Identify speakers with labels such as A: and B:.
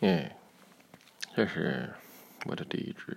A: 嗯，这是我的第一只。